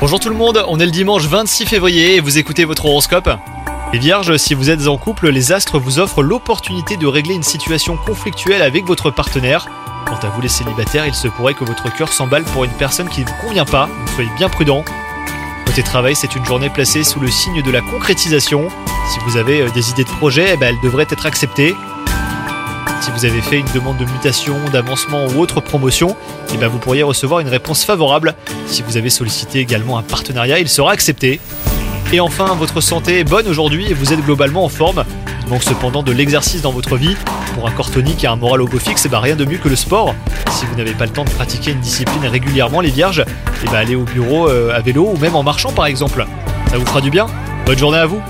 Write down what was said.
Bonjour tout le monde, on est le dimanche 26 février et vous écoutez votre horoscope. Les vierges, si vous êtes en couple, les astres vous offrent l'opportunité de régler une situation conflictuelle avec votre partenaire. Quant à vous les célibataires, il se pourrait que votre cœur s'emballe pour une personne qui ne vous convient pas, donc soyez bien prudent. Côté travail, c'est une journée placée sous le signe de la concrétisation. Si vous avez euh, des idées de projet, eh ben, elles devraient être acceptées. Si vous avez fait une demande de mutation, d'avancement ou autre promotion, eh ben, vous pourriez recevoir une réponse favorable. Si vous avez sollicité également un partenariat, il sera accepté. Et enfin, votre santé est bonne aujourd'hui et vous êtes globalement en forme. Il manque cependant de l'exercice dans votre vie. Pour un corps tonique et un moral au beau fixe, rien de mieux que le sport. Si vous n'avez pas le temps de pratiquer une discipline régulièrement, les vierges, eh ben, allez au bureau euh, à vélo ou même en marchant par exemple. Ça vous fera du bien Bonne journée à vous